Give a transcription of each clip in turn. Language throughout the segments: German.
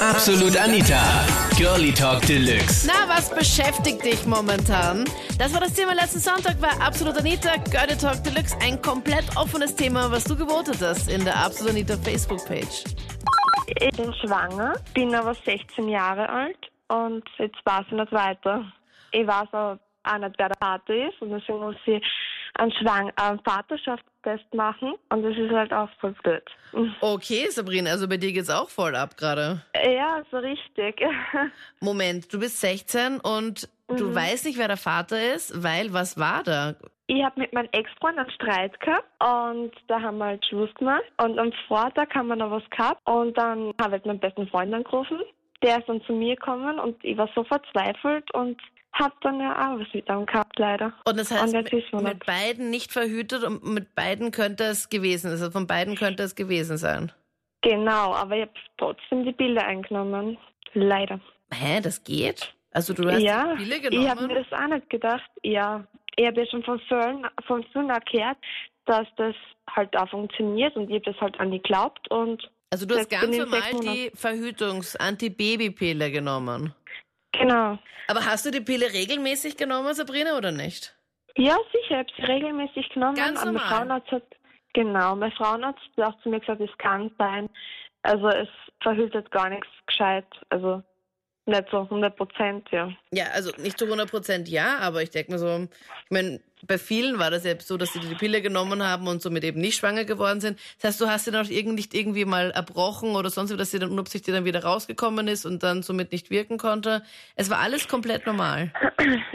Absolut Anita. Girlie Talk Deluxe. Na, was beschäftigt dich momentan? Das war das Thema letzten Sonntag bei Absolut Anita, Girlie Talk Deluxe. Ein komplett offenes Thema, was du gewotet hast in der Absolut Anita Facebook-Page. Ich bin schwanger, bin aber 16 Jahre alt und jetzt weiß ich nicht weiter. Ich weiß auch, auch nicht, wer der Vater ist und deswegen muss ich einen, Schwang einen Vaterschaftstest machen und das ist halt auch voll blöd. Okay, Sabrina, also bei dir geht's auch voll ab gerade. Ja, so richtig. Moment, du bist 16 und du weißt nicht, wer der Vater ist, weil was war da? Ich habe mit meinem Ex-Freund einen Streit gehabt und da haben wir halt Schluss gemacht. Und am Vortag haben wir noch was gehabt und dann habe ich meinen besten Freund angerufen. Der ist dann zu mir gekommen und ich war so verzweifelt und habe dann ja auch was mit ihm gehabt, leider. Und das heißt, Und mit, mit beiden nicht verhütet und mit beiden könnte es gewesen sein. Also von beiden könnte es gewesen sein. Genau, aber ich habe trotzdem die Bilder eingenommen. Leider. Hä, das geht? Also du hast ja, die Pille ich habe genommen? mir das auch nicht gedacht. Ja, ich habe ja schon von vielen, von vielen erklärt, dass das halt auch funktioniert und ich habe das halt an die geglaubt und Also du hast ganz normal die Verhütungs-Antibabypille genommen. genau. Aber hast du die Pille regelmäßig genommen, Sabrina, oder nicht? Ja, sicher, ich habe sie regelmäßig genommen. Ganz aber mein normal. Frauenarzt hat, genau, mein Frauenarzt hat auch zu mir gesagt, es kann sein. Also es verhütet gar nichts gescheit. Also nicht so 100 Prozent, ja. Ja, also nicht zu 100 Prozent ja, aber ich denke mir so, ich meine, bei vielen war das ja so, dass sie die Pille genommen haben und somit eben nicht schwanger geworden sind. Das heißt, du hast sie dann auch irgend, nicht irgendwie mal erbrochen oder sonst, wie, dass sie dann unabsichtlich dann wieder rausgekommen ist und dann somit nicht wirken konnte. Es war alles komplett normal.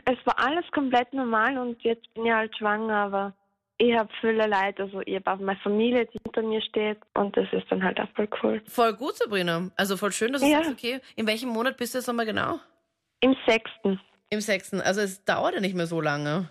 Es war alles komplett normal und jetzt bin ich halt schwanger, aber ich habe viele Leid. Also ich habe auch meine Familie, die hinter mir steht und das ist dann halt auch voll cool. Voll gut, Sabrina. Also voll schön, dass du Ja. sagst, okay, in welchem Monat bist du jetzt nochmal genau? Im sechsten. Im sechsten. Also es dauert ja nicht mehr so lange.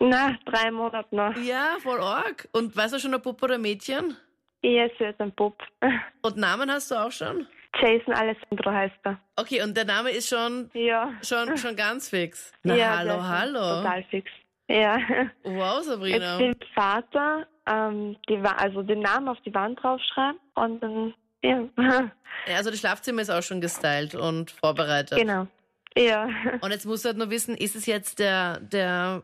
Na, drei Monate noch. Ja, voll arg. Und weißt du schon, ob Puppe oder Mädchen? Ich esse jetzt ein Bub. Und Namen hast du auch schon? Jason Alessandro heißt er. Okay, und der Name ist schon, Ja. schon, schon ganz fix. Na, ja, hallo, hallo. Total fix. Ja. Wow, Jetzt Sabrina. will der Vater ähm, die, also den Namen auf die Wand draufschreiben und dann, ja. Ja, also das Schlafzimmer ist auch schon gestylt und vorbereitet. genau. Ja. Und jetzt musst du halt nur wissen, ist es jetzt der, der,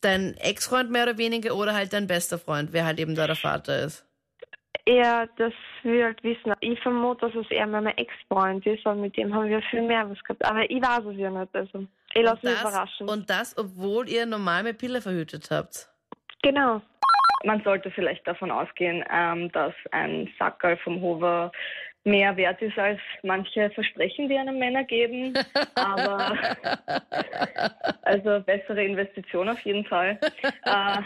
dein Ex-Freund mehr oder weniger oder halt dein bester Freund, wer halt eben da der Vater ist? Ja, das will halt wissen. Ich vermute, dass es eher mein Ex-Freund ist, weil mit dem haben wir viel mehr was gehabt. Aber ich weiß es ja nicht. Also, ich lasse mich überraschen. und das, obwohl ihr normal mit Pille verhütet habt. genau. Man sollte vielleicht davon ausgehen, ähm, dass ein Sackerl vom Hover mehr wert ist als manche Versprechen, die einem Männer geben. Aber also bessere Investition auf jeden Fall. äh,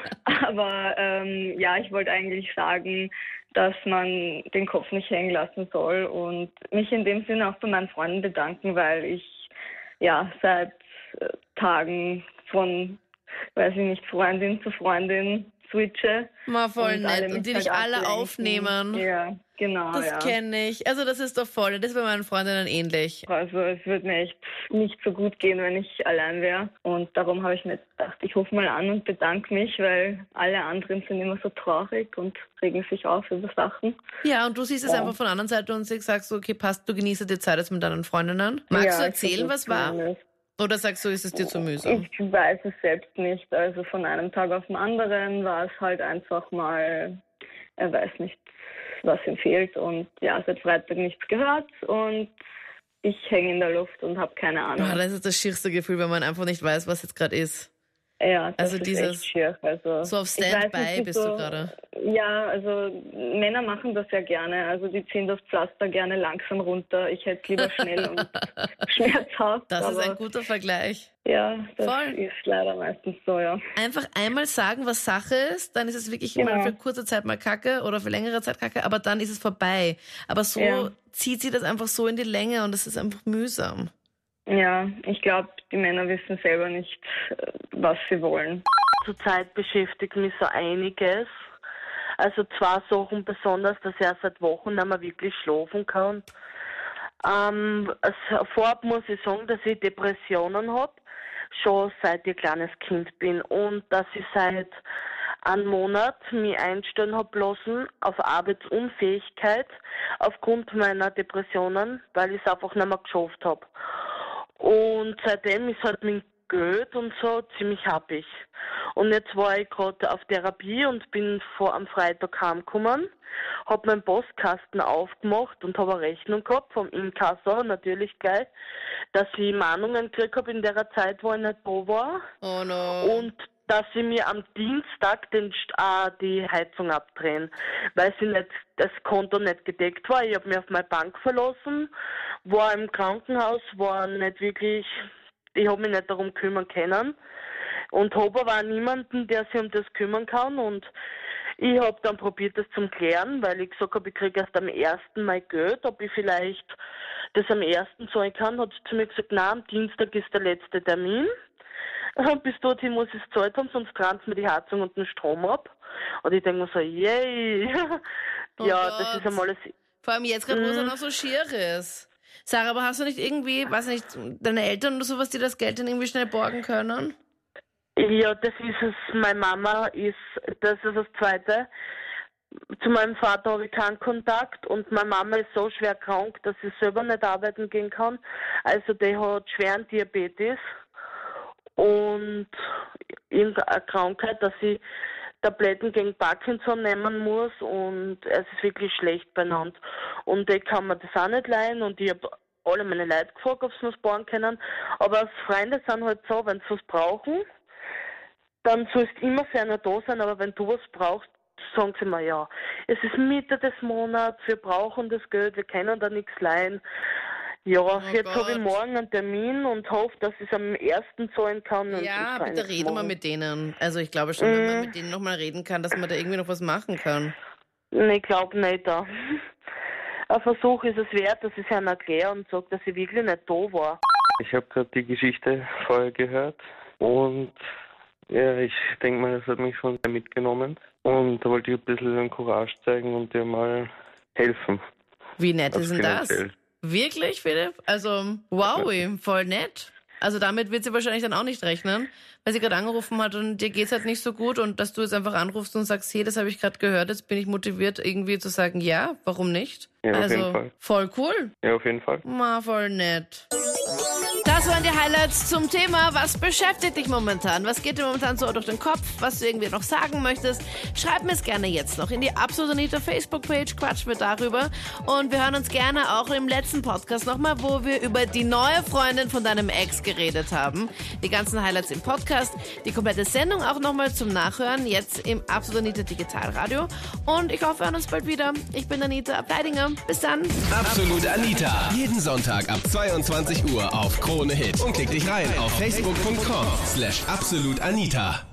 aber ähm, ja, ich wollte eigentlich sagen, dass man den Kopf nicht hängen lassen soll und mich in dem Sinne auch bei meinen Freunden bedanken, weil ich ja seit äh, Tagen von, weiß ich nicht, Freundin zu Freundin switche. Mal voll Und alle nett. Und die halt dich alle ablenken. aufnehmen. Ja, genau. Das ja. kenne ich. Also das ist doch voll. Das ist bei meinen Freundinnen ähnlich. Also es würde mir echt nicht so gut gehen, wenn ich allein wäre. Und darum habe ich mir gedacht, ich rufe mal an und bedanke mich, weil alle anderen sind immer so traurig und regen sich auf über Sachen. Ja, und du siehst es Ja. einfach von der anderen Seite und sagst so, okay, passt, du genießt die Zeit jetzt mit deinen Freundinnen. Magst ja, du erzählen, was war? zumindest. Oder sagst du, ist es dir zu mühsam? Ich weiß es selbst nicht. Also von einem Tag auf den anderen war es halt einfach mal, er weiß nicht, was ihm fehlt. Und ja, seit Freitag nichts gehört und ich hänge in der Luft und habe keine Ahnung. Boah, das ist das schierste Gefühl, wenn man einfach nicht weiß, was jetzt gerade ist. Ja, das Also ist dieses- echt schier. Also, So auf weiß Standby nicht, bist du so- gerade. Ja, also Männer machen das ja gerne. Also die ziehen das Pflaster gerne langsam runter. Ich hätte es lieber schnell und schmerzhaft. Das ist aber ein guter Vergleich. ja, das Voll. ist leider meistens so, ja. Einfach einmal sagen, was Sache ist, dann ist es wirklich Genau. mal für kurze Zeit mal Kacke oder für längere Zeit Kacke, aber dann ist es vorbei. Aber so Ja. zieht sie das einfach so in die Länge und es ist einfach mühsam. Ja, ich glaube, die Männer wissen selber nicht, äh, was sie wollen. Zurzeit beschäftigt mich so einiges. Also zwei Sachen besonders, dass er seit Wochen nicht mehr wirklich schlafen kann. Ähm, als vorab muss ich sagen, dass ich Depressionen habe, schon seit ich kleines Kind bin und dass ich seit einen Monat mich einstellen habe lassen auf Arbeitsunfähigkeit aufgrund meiner Depressionen, weil ich es einfach nicht mehr geschafft habe. Und seitdem ist halt mein Geld und so ziemlich happig. Und jetzt war ich gerade auf Therapie und bin vor am Freitag heimgekommen, habe meinen Postkasten aufgemacht und habe eine Rechnung gehabt vom Inkasso, natürlich gleich, dass ich Mahnungen gekriegt habe in der Zeit, wo ich nicht da war. Oh no. Und dass sie mir am Dienstag den, äh, die Heizung abdrehen, weil sie nicht, das Konto nicht gedeckt war. Ich habe mich auf meine Bank verlassen, war im Krankenhaus, war nicht wirklich, ich habe mich nicht darum kümmern können und habe auch niemanden, der sich um das kümmern kann und ich habe dann probiert, das zum klären, weil ich gesagt habe, ich kriege erst am 1. Mai Geld, ob ich vielleicht das am 1. zahlen kann, hat sie zu mir gesagt, nein, am Dienstag ist der letzte Termin. Bis dorthin muss ich es zahlt haben, sonst trennt mir die Heizung und den Strom ab. Und ich denke mir so, yay. Oh ja, Gott. das ist einmal das. Vor allem jetzt gerade, wo es Mhm. noch so schier ist. Sarah, aber hast du nicht irgendwie, weiß nicht, deine Eltern oder sowas, die das Geld dann irgendwie schnell borgen können? Ja, das ist es. Meine Mama ist, das ist das Zweite. Zu meinem Vater habe ich keinen Kontakt und meine Mama ist so schwer krank, dass sie selber nicht arbeiten gehen kann. Also die hat schweren Diabetes und irgendeine Krankheit, dass sie Tabletten gegen Parkinson nehmen muss und es ist wirklich schlecht benannt. Und ich kann mir das auch nicht leihen und ich habe alle meine Leute gefragt, ob sie was sparen können. Aber Freunde sind halt so, wenn sie was brauchen, dann sollst immer für einen da sein, aber wenn du was brauchst, sagen sie mir ja. Es ist Mitte des Monats, wir brauchen das Geld, wir können da nichts leihen. Ja, jetzt habe ich morgen einen Termin und hoffe, dass ich es am ersten zahlen kann. und Ja, bitte es rede mal morgen. mit denen. Also ich glaube schon, wenn man Mhm. mit denen nochmal reden kann, dass man da irgendwie noch was machen kann. Nee, ich glaube nicht. Da. Ein Versuch ist es wert, dass ich es ihnen erkläre und sage, dass ich wirklich nicht da war. Ich habe gerade die Geschichte vorher gehört und ja, ich denke mal, das hat mich schon sehr mitgenommen. Und da wollte ich ein bisschen Courage zeigen und dir mal helfen. Wie nett ist denn das? Wirklich, Philipp? Also, wow, voll nett. Also damit wird sie wahrscheinlich dann auch nicht rechnen, weil sie gerade angerufen hat und dir geht's halt nicht so gut und dass du jetzt einfach anrufst und sagst, hey, das habe ich gerade gehört, jetzt bin ich motiviert irgendwie zu sagen, ja, warum nicht? Ja, auf also jeden Fall. voll cool. Ja, auf jeden Fall. Ma, voll nett. Das waren die Highlights zum Thema, was beschäftigt dich momentan? Was geht dir momentan so durch den Kopf? Was du irgendwie noch sagen möchtest? Schreib mir es gerne jetzt noch in die Absolut Anita Facebook-Page, quatsch mir darüber. Und wir hören uns gerne auch im letzten Podcast nochmal, wo wir über die neue Freundin von deinem Ex geredet haben. Die ganzen Highlights im Podcast, die komplette Sendung auch nochmal zum Nachhören, jetzt im Absolut Anita Digitalradio. Und ich hoffe, wir hören uns bald wieder. Ich bin Anita Ableidinger. Bis dann. Absolut Anita. Jeden Sonntag ab 22 Uhr auf Krone Hit. Und klick dich rein auf facebook.com slash absolutanita.